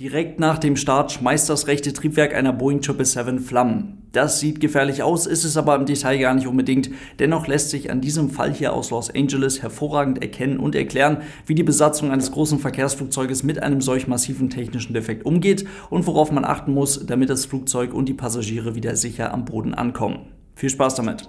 Direkt nach dem Start schmeißt das rechte Triebwerk einer Boeing 777 Flammen. Das sieht gefährlich aus, ist es aber im Detail gar nicht unbedingt. Dennoch lässt sich an diesem Fall hier aus Los Angeles hervorragend erkennen und erklären, wie die Besatzung eines großen Verkehrsflugzeuges mit einem solch massiven technischen Defekt umgeht und worauf man achten muss, damit das Flugzeug und die Passagiere wieder sicher am Boden ankommen. Viel Spaß damit!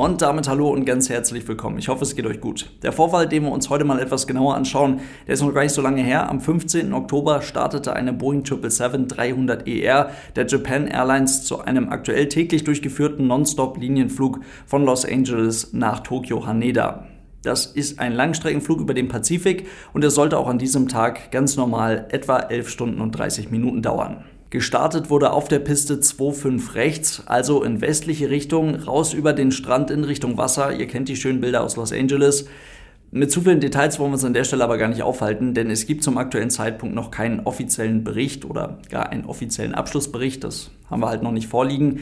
Und damit hallo und ganz herzlich willkommen. Ich hoffe, es geht euch gut. Der Vorfall, den wir uns heute mal etwas genauer anschauen, der ist noch gar nicht so lange her. Am 15. Oktober startete eine Boeing 777-300ER e der Japan Airlines zu einem aktuell täglich durchgeführten Nonstop-Linienflug von Los Angeles nach Tokio Haneda. Das ist ein Langstreckenflug über den Pazifik und er sollte auch an diesem Tag ganz normal etwa 11 Stunden und 30 Minuten dauern. Gestartet wurde auf der Piste 2.5 rechts, also in westliche Richtung, raus über den Strand in Richtung Wasser. Ihr kennt die schönen Bilder aus Los Angeles. Mit zu vielen Details wollen wir uns an der Stelle aber gar nicht aufhalten, denn es gibt zum aktuellen Zeitpunkt noch keinen offiziellen Bericht oder gar einen offiziellen Abschlussbericht. Das haben wir halt noch nicht vorliegen.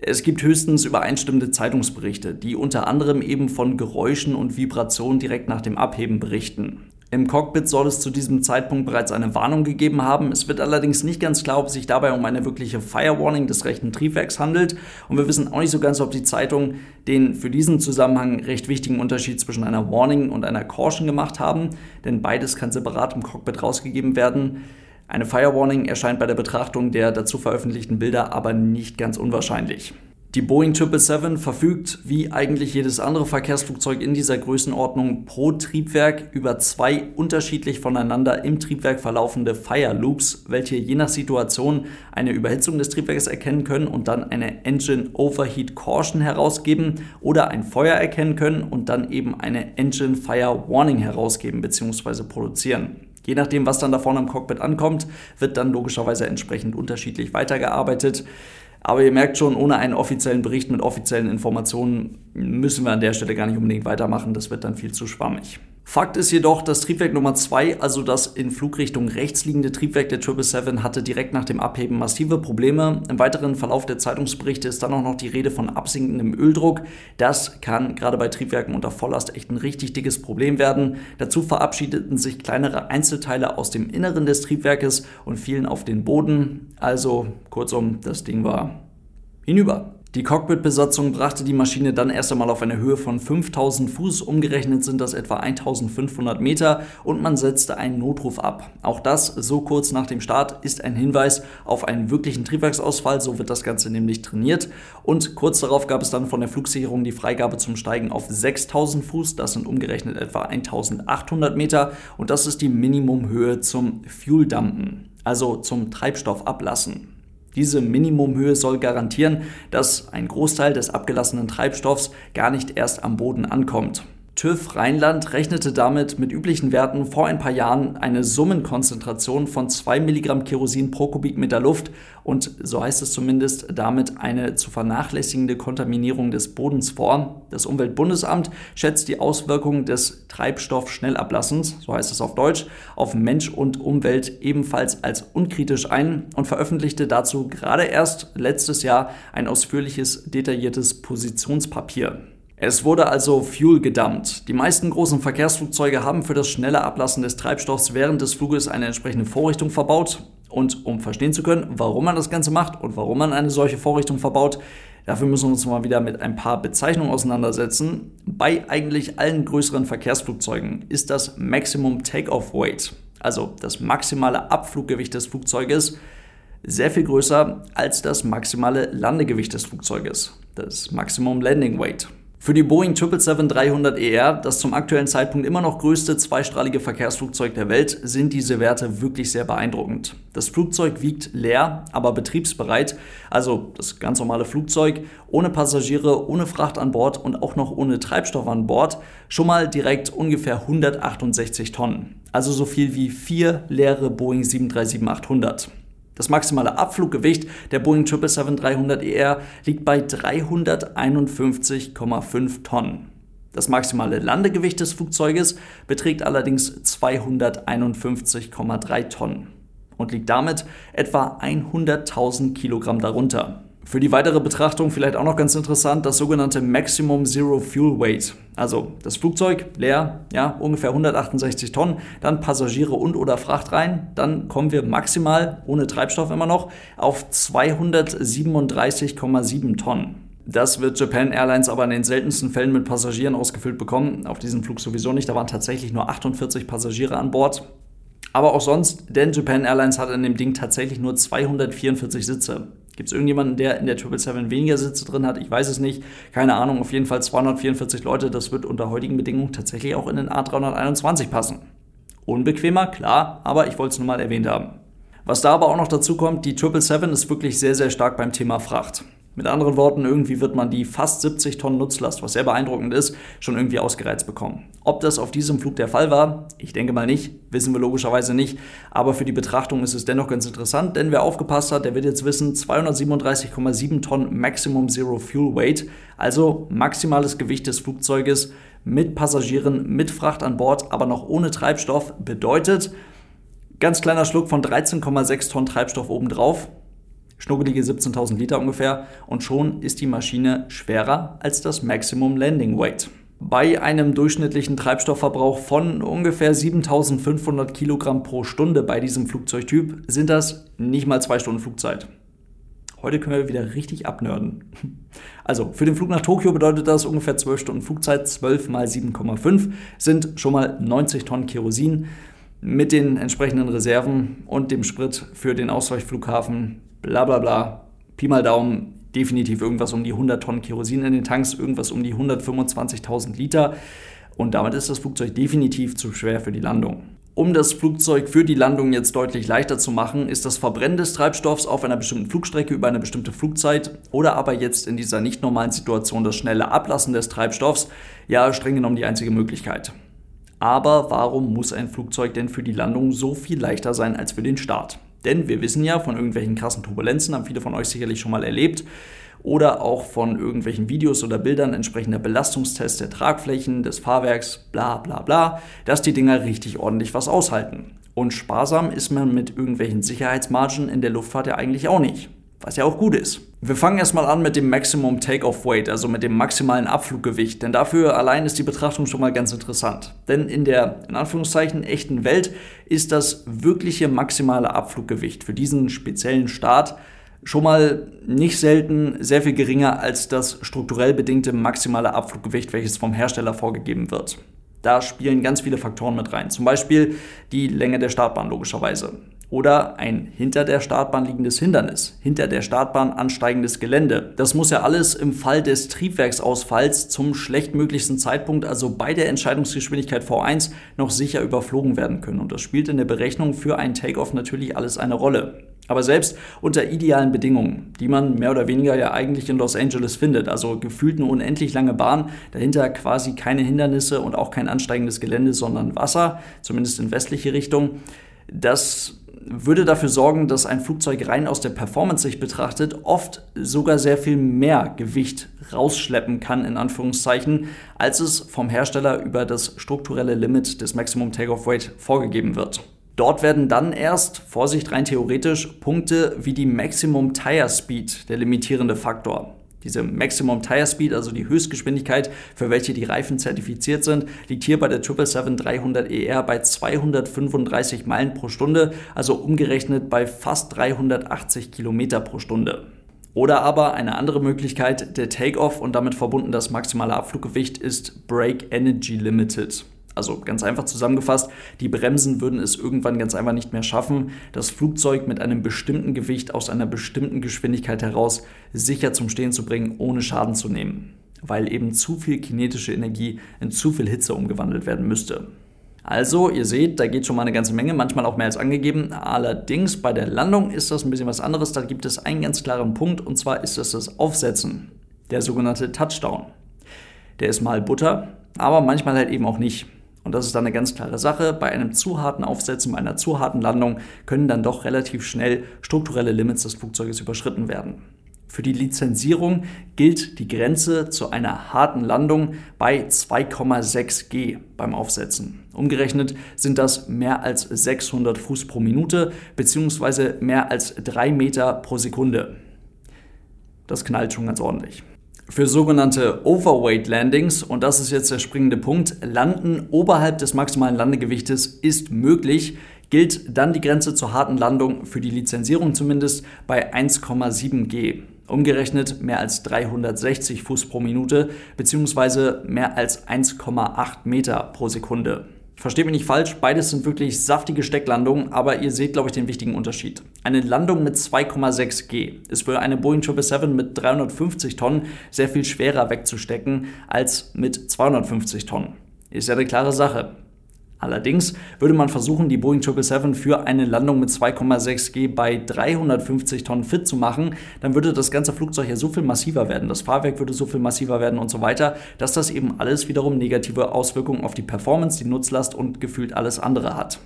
Es gibt höchstens übereinstimmende Zeitungsberichte, die unter anderem eben von Geräuschen und Vibrationen direkt nach dem Abheben berichten. Im Cockpit soll es zu diesem Zeitpunkt bereits eine Warnung gegeben haben. Es wird allerdings nicht ganz klar, ob es sich dabei um eine wirkliche Fire Warning des rechten Triebwerks handelt. Und wir wissen auch nicht so ganz, ob die Zeitung den für diesen Zusammenhang recht wichtigen Unterschied zwischen einer Warning und einer Caution gemacht haben. Denn beides kann separat im Cockpit rausgegeben werden. Eine Fire Warning erscheint bei der Betrachtung der dazu veröffentlichten Bilder aber nicht ganz unwahrscheinlich. Die Boeing 777 verfügt, wie eigentlich jedes andere Verkehrsflugzeug in dieser Größenordnung, pro Triebwerk über zwei unterschiedlich voneinander im Triebwerk verlaufende Fire Loops, welche je nach Situation eine Überhitzung des Triebwerkes erkennen können und dann eine Engine Overheat Caution herausgeben oder ein Feuer erkennen können und dann eben eine Engine Fire Warning herausgeben bzw. produzieren. Je nachdem, was dann da vorne im Cockpit ankommt, wird dann logischerweise entsprechend unterschiedlich weitergearbeitet. Aber ihr merkt schon, ohne einen offiziellen Bericht mit offiziellen Informationen müssen wir an der Stelle gar nicht unbedingt weitermachen. Das wird dann viel zu schwammig. Fakt ist jedoch, das Triebwerk Nummer 2, also das in Flugrichtung rechts liegende Triebwerk der 777, hatte direkt nach dem Abheben massive Probleme. Im weiteren Verlauf der Zeitungsberichte ist dann auch noch die Rede von absinkendem Öldruck. Das kann gerade bei Triebwerken unter Volllast echt ein richtig dickes Problem werden. Dazu verabschiedeten sich kleinere Einzelteile aus dem Inneren des Triebwerkes und fielen auf den Boden. Also kurzum, das Ding war hinüber. Die Cockpit-Besatzung brachte die Maschine dann erst einmal auf eine Höhe von 5000 Fuß, umgerechnet sind das etwa 1500 Meter und man setzte einen Notruf ab. Auch das, so kurz nach dem Start, ist ein Hinweis auf einen wirklichen Triebwerksausfall, so wird das Ganze nämlich trainiert. Und kurz darauf gab es dann von der Flugsicherung die Freigabe zum Steigen auf 6000 Fuß, das sind umgerechnet etwa 1800 Meter und das ist die Minimumhöhe zum Fuel-Dumpen, also zum Treibstoff ablassen. Diese Minimumhöhe soll garantieren, dass ein Großteil des abgelassenen Treibstoffs gar nicht erst am Boden ankommt. TÜV Rheinland rechnete damit mit üblichen Werten vor ein paar Jahren eine Summenkonzentration von 2 Milligramm Kerosin pro Kubikmeter Luft und, so heißt es zumindest, damit eine zu vernachlässigende Kontaminierung des Bodens vor. Das Umweltbundesamt schätzt die Auswirkungen des Treibstoffschnellablassens, so heißt es auf Deutsch, auf Mensch und Umwelt ebenfalls als unkritisch ein und veröffentlichte dazu gerade erst letztes Jahr ein ausführliches, detailliertes Positionspapier. Es wurde also Fuel gedumpt. Die meisten großen Verkehrsflugzeuge haben für das schnelle Ablassen des Treibstoffs während des Fluges eine entsprechende Vorrichtung verbaut. Und um verstehen zu können, warum man das Ganze macht und warum man eine solche Vorrichtung verbaut, dafür müssen wir uns mal wieder mit ein paar Bezeichnungen auseinandersetzen. Bei eigentlich allen größeren Verkehrsflugzeugen ist das Maximum Takeoff Weight, also das maximale Abfluggewicht des Flugzeuges, sehr viel größer als das maximale Landegewicht des Flugzeuges, das Maximum Landing Weight. Für die Boeing 777-300ER, das zum aktuellen Zeitpunkt immer noch größte zweistrahlige Verkehrsflugzeug der Welt, sind diese Werte wirklich sehr beeindruckend. Das Flugzeug wiegt leer, aber betriebsbereit, also das ganz normale Flugzeug, ohne Passagiere, ohne Fracht an Bord und auch noch ohne Treibstoff an Bord, schon mal direkt ungefähr 168 Tonnen. Also so viel wie vier leere Boeing 737-800. Das maximale Abfluggewicht der Boeing 777-300ER liegt bei 351,5 Tonnen. Das maximale Landegewicht des Flugzeuges beträgt allerdings 251,3 Tonnen und liegt damit etwa 100.000 Kilogramm darunter. Für die weitere Betrachtung vielleicht auch noch ganz interessant, das sogenannte Maximum Zero Fuel Weight. Also das Flugzeug leer, ja, ungefähr 168 Tonnen, dann Passagiere und oder Fracht rein, dann kommen wir maximal, ohne Treibstoff immer noch, auf 237,7 Tonnen. Das wird Japan Airlines aber in den seltensten Fällen mit Passagieren ausgefüllt bekommen. Auf diesem Flug sowieso nicht. Da waren tatsächlich nur 48 Passagiere an Bord. Aber auch sonst, denn Japan Airlines hat in dem Ding tatsächlich nur 244 Sitze. Gibt es irgendjemanden, der in der 777 weniger Sitze drin hat? Ich weiß es nicht. Keine Ahnung. Auf jeden Fall 244 Leute. Das wird unter heutigen Bedingungen tatsächlich auch in den A321 passen. Unbequemer, klar, aber ich wollte es nur mal erwähnt haben. Was da aber auch noch dazu kommt, die 777 ist wirklich sehr, sehr stark beim Thema Fracht. Mit anderen Worten, irgendwie wird man die fast 70 Tonnen Nutzlast, was sehr beeindruckend ist, schon irgendwie ausgereizt bekommen. Ob das auf diesem Flug der Fall war, ich denke mal nicht, wissen wir logischerweise nicht, aber für die Betrachtung ist es dennoch ganz interessant, denn wer aufgepasst hat, der wird jetzt wissen, 237,7 Tonnen Maximum Zero Fuel Weight, also maximales Gewicht des Flugzeuges mit Passagieren, mit Fracht an Bord, aber noch ohne Treibstoff, bedeutet, ganz kleiner Schluck von 13,6 Tonnen Treibstoff obendrauf, schnuggelige 17.000 Liter ungefähr und schon ist die Maschine schwerer als das Maximum Landing Weight. Bei einem durchschnittlichen Treibstoffverbrauch von ungefähr 7500 Kilogramm pro Stunde bei diesem Flugzeugtyp sind das nicht mal zwei Stunden Flugzeit. Heute können wir wieder richtig abnörden. Also für den Flug nach Tokio bedeutet das ungefähr 12 Stunden Flugzeit, 12 mal 7,5 sind schon mal 90 Tonnen Kerosin. Mit den entsprechenden Reserven und dem Sprit für den Ausweichflughafen bla bla bla, Pi mal Daumen, definitiv irgendwas um die 100 Tonnen Kerosin in den Tanks, irgendwas um die 125.000 Liter. Und damit ist das Flugzeug definitiv zu schwer für die Landung. Um das Flugzeug für die Landung jetzt deutlich leichter zu machen, ist das Verbrennen des Treibstoffs auf einer bestimmten Flugstrecke über eine bestimmte Flugzeit oder aber jetzt in dieser nicht normalen Situation das schnelle Ablassen des Treibstoffs ja streng genommen die einzige Möglichkeit. Aber warum muss ein Flugzeug denn für die Landung so viel leichter sein als für den Start? Denn wir wissen ja von irgendwelchen krassen Turbulenzen, haben viele von euch sicherlich schon mal erlebt, oder auch von irgendwelchen Videos oder Bildern entsprechender Belastungstests der Tragflächen, des Fahrwerks, bla bla bla, dass die Dinger richtig ordentlich was aushalten. Und sparsam ist man mit irgendwelchen Sicherheitsmargen in der Luftfahrt ja eigentlich auch nicht was ja auch gut ist. Wir fangen erstmal an mit dem Maximum Takeoff Weight, also mit dem maximalen Abfluggewicht, denn dafür allein ist die Betrachtung schon mal ganz interessant. Denn in der, in Anführungszeichen, echten Welt ist das wirkliche maximale Abfluggewicht für diesen speziellen Start schon mal nicht selten sehr viel geringer als das strukturell bedingte maximale Abfluggewicht, welches vom Hersteller vorgegeben wird. Da spielen ganz viele Faktoren mit rein. Zum Beispiel die Länge der Startbahn logischerweise oder ein hinter der Startbahn liegendes Hindernis, hinter der Startbahn ansteigendes Gelände. Das muss ja alles im Fall des Triebwerksausfalls zum schlechtmöglichsten Zeitpunkt, also bei der Entscheidungsgeschwindigkeit V1, noch sicher überflogen werden können. Und das spielt in der Berechnung für einen Takeoff natürlich alles eine Rolle. Aber selbst unter idealen Bedingungen, die man mehr oder weniger ja eigentlich in Los Angeles findet, also gefühlt eine unendlich lange Bahn, dahinter quasi keine Hindernisse und auch kein ansteigendes Gelände, sondern Wasser, zumindest in westliche Richtung, das würde dafür sorgen, dass ein Flugzeug rein aus der Performance-Sicht betrachtet oft sogar sehr viel mehr Gewicht rausschleppen kann, in Anführungszeichen, als es vom Hersteller über das strukturelle Limit des Maximum Takeoff Weight vorgegeben wird. Dort werden dann erst, Vorsicht rein theoretisch, Punkte wie die Maximum Tire Speed der limitierende Faktor. Diese Maximum Tire Speed, also die Höchstgeschwindigkeit, für welche die Reifen zertifiziert sind, liegt hier bei der 777-300ER bei 235 Meilen pro Stunde, also umgerechnet bei fast 380 Kilometer pro Stunde. Oder aber eine andere Möglichkeit, der Takeoff und damit verbunden das maximale Abfluggewicht ist Brake Energy Limited. Also ganz einfach zusammengefasst, die Bremsen würden es irgendwann ganz einfach nicht mehr schaffen, das Flugzeug mit einem bestimmten Gewicht aus einer bestimmten Geschwindigkeit heraus sicher zum Stehen zu bringen, ohne Schaden zu nehmen, weil eben zu viel kinetische Energie in zu viel Hitze umgewandelt werden müsste. Also, ihr seht, da geht schon mal eine ganze Menge, manchmal auch mehr als angegeben. Allerdings bei der Landung ist das ein bisschen was anderes. Da gibt es einen ganz klaren Punkt und zwar ist das das Aufsetzen, der sogenannte Touchdown. Der ist mal Butter, aber manchmal halt eben auch nicht. Und das ist dann eine ganz klare Sache. Bei einem zu harten Aufsetzen, bei einer zu harten Landung können dann doch relativ schnell strukturelle Limits des Flugzeuges überschritten werden. Für die Lizenzierung gilt die Grenze zu einer harten Landung bei 2,6 G beim Aufsetzen. Umgerechnet sind das mehr als 600 Fuß pro Minute bzw. mehr als 3 Meter pro Sekunde. Das knallt schon ganz ordentlich. Für sogenannte Overweight Landings, und das ist jetzt der springende Punkt, landen oberhalb des maximalen Landegewichtes ist möglich, gilt dann die Grenze zur harten Landung für die Lizenzierung zumindest bei 1,7 G. Umgerechnet mehr als 360 Fuß pro Minute bzw. mehr als 1,8 Meter pro Sekunde. Versteht mich nicht falsch, beides sind wirklich saftige Stecklandungen, aber ihr seht, glaube ich, den wichtigen Unterschied. Eine Landung mit 2,6 G ist für eine Boeing 777 mit 350 Tonnen sehr viel schwerer wegzustecken als mit 250 Tonnen. Ist ja eine klare Sache. Allerdings würde man versuchen, die Boeing 777 für eine Landung mit 2,6 G bei 350 Tonnen fit zu machen, dann würde das ganze Flugzeug ja so viel massiver werden, das Fahrwerk würde so viel massiver werden und so weiter, dass das eben alles wiederum negative Auswirkungen auf die Performance, die Nutzlast und gefühlt alles andere hat.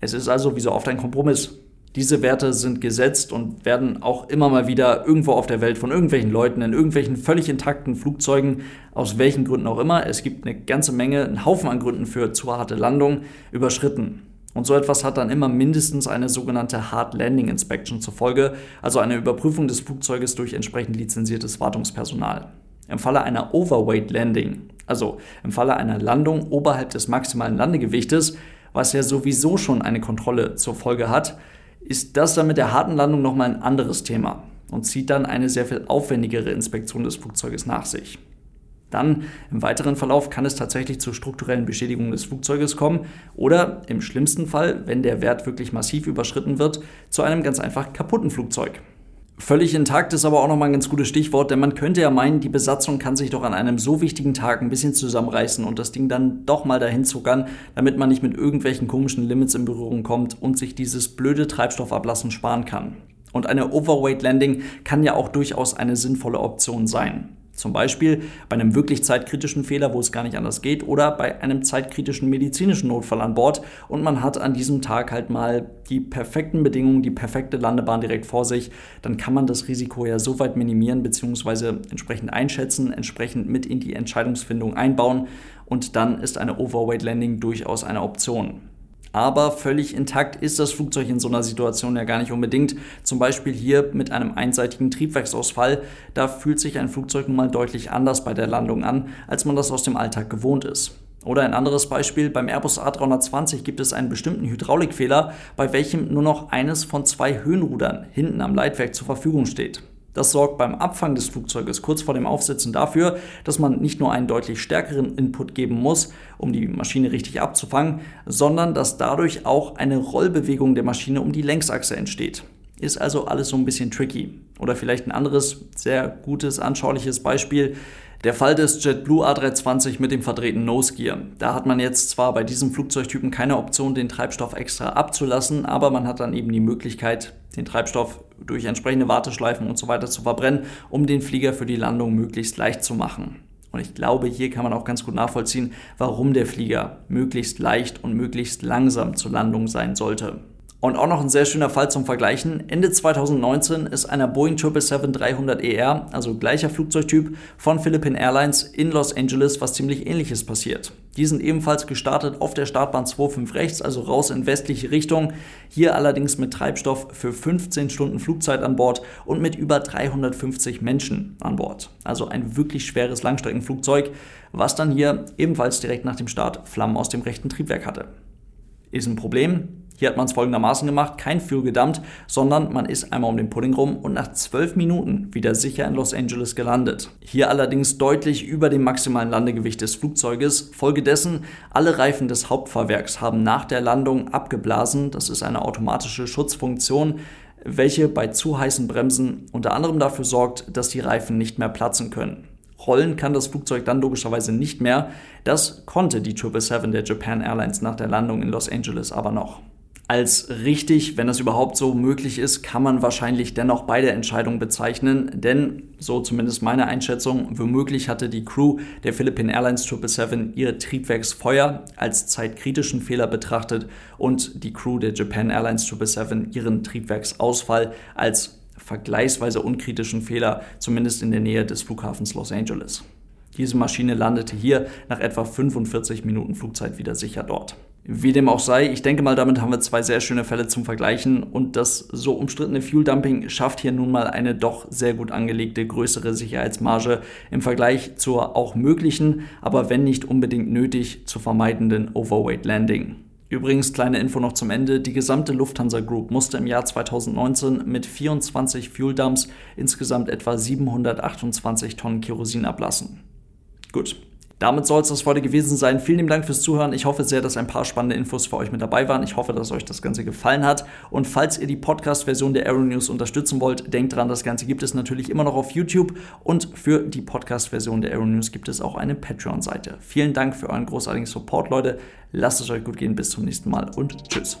Es ist also wie so oft ein Kompromiss. Diese Werte sind gesetzt und werden auch immer mal wieder irgendwo auf der Welt von irgendwelchen Leuten in irgendwelchen völlig intakten Flugzeugen, aus welchen Gründen auch immer, es gibt eine ganze Menge, einen Haufen an Gründen für zu harte Landung, überschritten. Und so etwas hat dann immer mindestens eine sogenannte Hard Landing Inspection zur Folge, also eine Überprüfung des Flugzeuges durch entsprechend lizenziertes Wartungspersonal. Im Falle einer Overweight Landing, also im Falle einer Landung oberhalb des maximalen Landegewichtes, was ja sowieso schon eine Kontrolle zur Folge hat, ist das dann mit der harten Landung nochmal ein anderes Thema und zieht dann eine sehr viel aufwendigere Inspektion des Flugzeuges nach sich. Dann im weiteren Verlauf kann es tatsächlich zu strukturellen Beschädigungen des Flugzeuges kommen oder im schlimmsten Fall, wenn der Wert wirklich massiv überschritten wird, zu einem ganz einfach kaputten Flugzeug. Völlig intakt ist aber auch nochmal ein ganz gutes Stichwort, denn man könnte ja meinen, die Besatzung kann sich doch an einem so wichtigen Tag ein bisschen zusammenreißen und das Ding dann doch mal dahin zuckern, damit man nicht mit irgendwelchen komischen Limits in Berührung kommt und sich dieses blöde Treibstoffablassen sparen kann. Und eine Overweight Landing kann ja auch durchaus eine sinnvolle Option sein. Zum Beispiel bei einem wirklich zeitkritischen Fehler, wo es gar nicht anders geht, oder bei einem zeitkritischen medizinischen Notfall an Bord und man hat an diesem Tag halt mal die perfekten Bedingungen, die perfekte Landebahn direkt vor sich, dann kann man das Risiko ja so weit minimieren bzw. entsprechend einschätzen, entsprechend mit in die Entscheidungsfindung einbauen und dann ist eine Overweight Landing durchaus eine Option. Aber völlig intakt ist das Flugzeug in so einer Situation ja gar nicht unbedingt. Zum Beispiel hier mit einem einseitigen Triebwerksausfall. Da fühlt sich ein Flugzeug nun mal deutlich anders bei der Landung an, als man das aus dem Alltag gewohnt ist. Oder ein anderes Beispiel, beim Airbus A320 gibt es einen bestimmten Hydraulikfehler, bei welchem nur noch eines von zwei Höhenrudern hinten am Leitwerk zur Verfügung steht. Das sorgt beim Abfang des Flugzeuges kurz vor dem Aufsitzen dafür, dass man nicht nur einen deutlich stärkeren Input geben muss, um die Maschine richtig abzufangen, sondern dass dadurch auch eine Rollbewegung der Maschine um die Längsachse entsteht. Ist also alles so ein bisschen tricky. Oder vielleicht ein anderes, sehr gutes, anschauliches Beispiel. Der Fall des JetBlue A320 mit dem verdrehten Nose Gear. Da hat man jetzt zwar bei diesem Flugzeugtypen keine Option, den Treibstoff extra abzulassen, aber man hat dann eben die Möglichkeit, den Treibstoff durch entsprechende Warteschleifen und so weiter zu verbrennen, um den Flieger für die Landung möglichst leicht zu machen. Und ich glaube, hier kann man auch ganz gut nachvollziehen, warum der Flieger möglichst leicht und möglichst langsam zur Landung sein sollte. Und auch noch ein sehr schöner Fall zum Vergleichen. Ende 2019 ist einer Boeing 777-300ER, e also gleicher Flugzeugtyp, von Philippine Airlines in Los Angeles was ziemlich ähnliches passiert. Die sind ebenfalls gestartet auf der Startbahn 25 rechts, also raus in westliche Richtung. Hier allerdings mit Treibstoff für 15 Stunden Flugzeit an Bord und mit über 350 Menschen an Bord. Also ein wirklich schweres Langstreckenflugzeug, was dann hier ebenfalls direkt nach dem Start Flammen aus dem rechten Triebwerk hatte. Ist ein Problem, hier hat man es folgendermaßen gemacht, kein Fuel gedumpt, sondern man ist einmal um den Pudding rum und nach zwölf Minuten wieder sicher in Los Angeles gelandet. Hier allerdings deutlich über dem maximalen Landegewicht des Flugzeuges. Folgedessen, alle Reifen des Hauptfahrwerks haben nach der Landung abgeblasen. Das ist eine automatische Schutzfunktion, welche bei zu heißen Bremsen unter anderem dafür sorgt, dass die Reifen nicht mehr platzen können. Rollen kann das Flugzeug dann logischerweise nicht mehr. Das konnte die 777 der Japan Airlines nach der Landung in Los Angeles aber noch als richtig, wenn das überhaupt so möglich ist, kann man wahrscheinlich dennoch beide Entscheidungen bezeichnen, denn, so zumindest meine Einschätzung, womöglich hatte die Crew der Philippine Airlines 777 ihr Triebwerksfeuer als zeitkritischen Fehler betrachtet und die Crew der Japan Airlines 777 ihren Triebwerksausfall als vergleichsweise unkritischen Fehler, zumindest in der Nähe des Flughafens Los Angeles. Diese Maschine landete hier nach etwa 45 Minuten Flugzeit wieder sicher dort. Wie dem auch sei, ich denke mal, damit haben wir zwei sehr schöne Fälle zum Vergleichen und das so umstrittene Fuel Dumping schafft hier nun mal eine doch sehr gut angelegte größere Sicherheitsmarge im Vergleich zur auch möglichen, aber wenn nicht unbedingt nötig, zu vermeidenden Overweight Landing. Übrigens, kleine Info noch zum Ende. Die gesamte Lufthansa Group musste im Jahr 2019 mit 24 Fuel Dumps insgesamt etwa 728 Tonnen Kerosin ablassen. Gut, damit soll es das heute gewesen sein. Vielen lieben Dank fürs Zuhören. Ich hoffe sehr, dass ein paar spannende Infos für euch mit dabei waren. Ich hoffe, dass euch das Ganze gefallen hat. Und falls ihr die Podcast-Version der Aero News unterstützen wollt, denkt dran, das Ganze gibt es natürlich immer noch auf YouTube. Und für die Podcast-Version der Aero News gibt es auch eine Patreon-Seite. Vielen Dank für euren großartigen Support, Leute. Lasst es euch gut gehen. Bis zum nächsten Mal und tschüss.